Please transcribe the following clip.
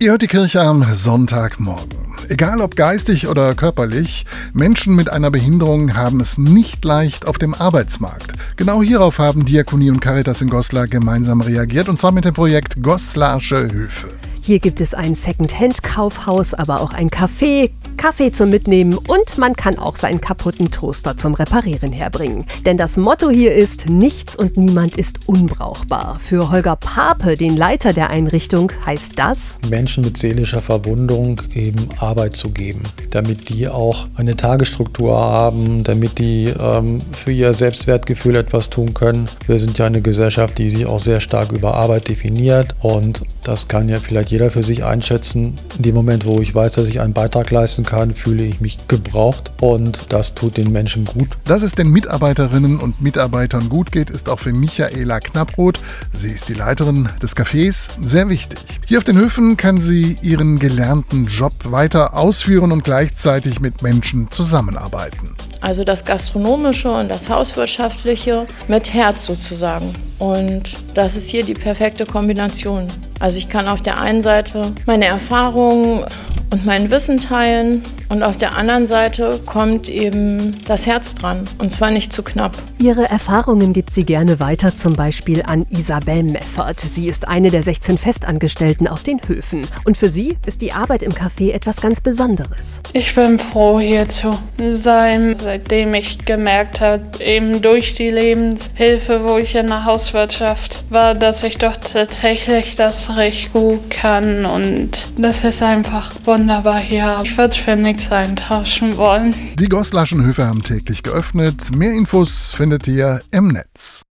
Ihr hört die Kirche am Sonntagmorgen. Egal ob geistig oder körperlich, Menschen mit einer Behinderung haben es nicht leicht auf dem Arbeitsmarkt. Genau hierauf haben Diakonie und Caritas in Goslar gemeinsam reagiert und zwar mit dem Projekt Goslarsche Höfe. Hier gibt es ein Second-Hand-Kaufhaus, aber auch ein Café, Kaffee zum Mitnehmen und man kann auch seinen kaputten Toaster zum Reparieren herbringen. Denn das Motto hier ist, nichts und niemand ist unbrauchbar. Für Holger Pape, den Leiter der Einrichtung, heißt das, Menschen mit seelischer Verwundung eben Arbeit zu geben, damit die auch eine Tagesstruktur haben, damit die ähm, für ihr Selbstwertgefühl etwas tun können. Wir sind ja eine Gesellschaft, die sich auch sehr stark über Arbeit definiert und das kann ja vielleicht jeder für sich einschätzen. In dem Moment, wo ich weiß, dass ich einen Beitrag leisten kann, fühle ich mich gebraucht und das tut den Menschen gut. Dass es den Mitarbeiterinnen und Mitarbeitern gut geht, ist auch für Michaela Knapproth, sie ist die Leiterin des Cafés, sehr wichtig. Hier auf den Höfen kann sie ihren gelernten Job weiter ausführen und gleichzeitig mit Menschen zusammenarbeiten. Also das Gastronomische und das Hauswirtschaftliche mit Herz sozusagen. Und das ist hier die perfekte Kombination. Also ich kann auf der einen Seite meine Erfahrungen und mein Wissen teilen und auf der anderen Seite kommt eben das Herz dran und zwar nicht zu knapp. Ihre Erfahrungen gibt sie gerne weiter, zum Beispiel an Isabel Meffert. Sie ist eine der 16 Festangestellten auf den Höfen. Und für sie ist die Arbeit im Café etwas ganz Besonderes. Ich bin froh, hier zu sein, seitdem ich gemerkt habe, eben durch die Lebenshilfe, wo ich in der Hauswirtschaft war, dass ich doch tatsächlich das recht gut kann. Und das ist einfach wunderbar hier. Ich würde es für nichts eintauschen wollen. Die Goslarschen Höfe haben täglich geöffnet. Mehr Infos findet ihr im Netz.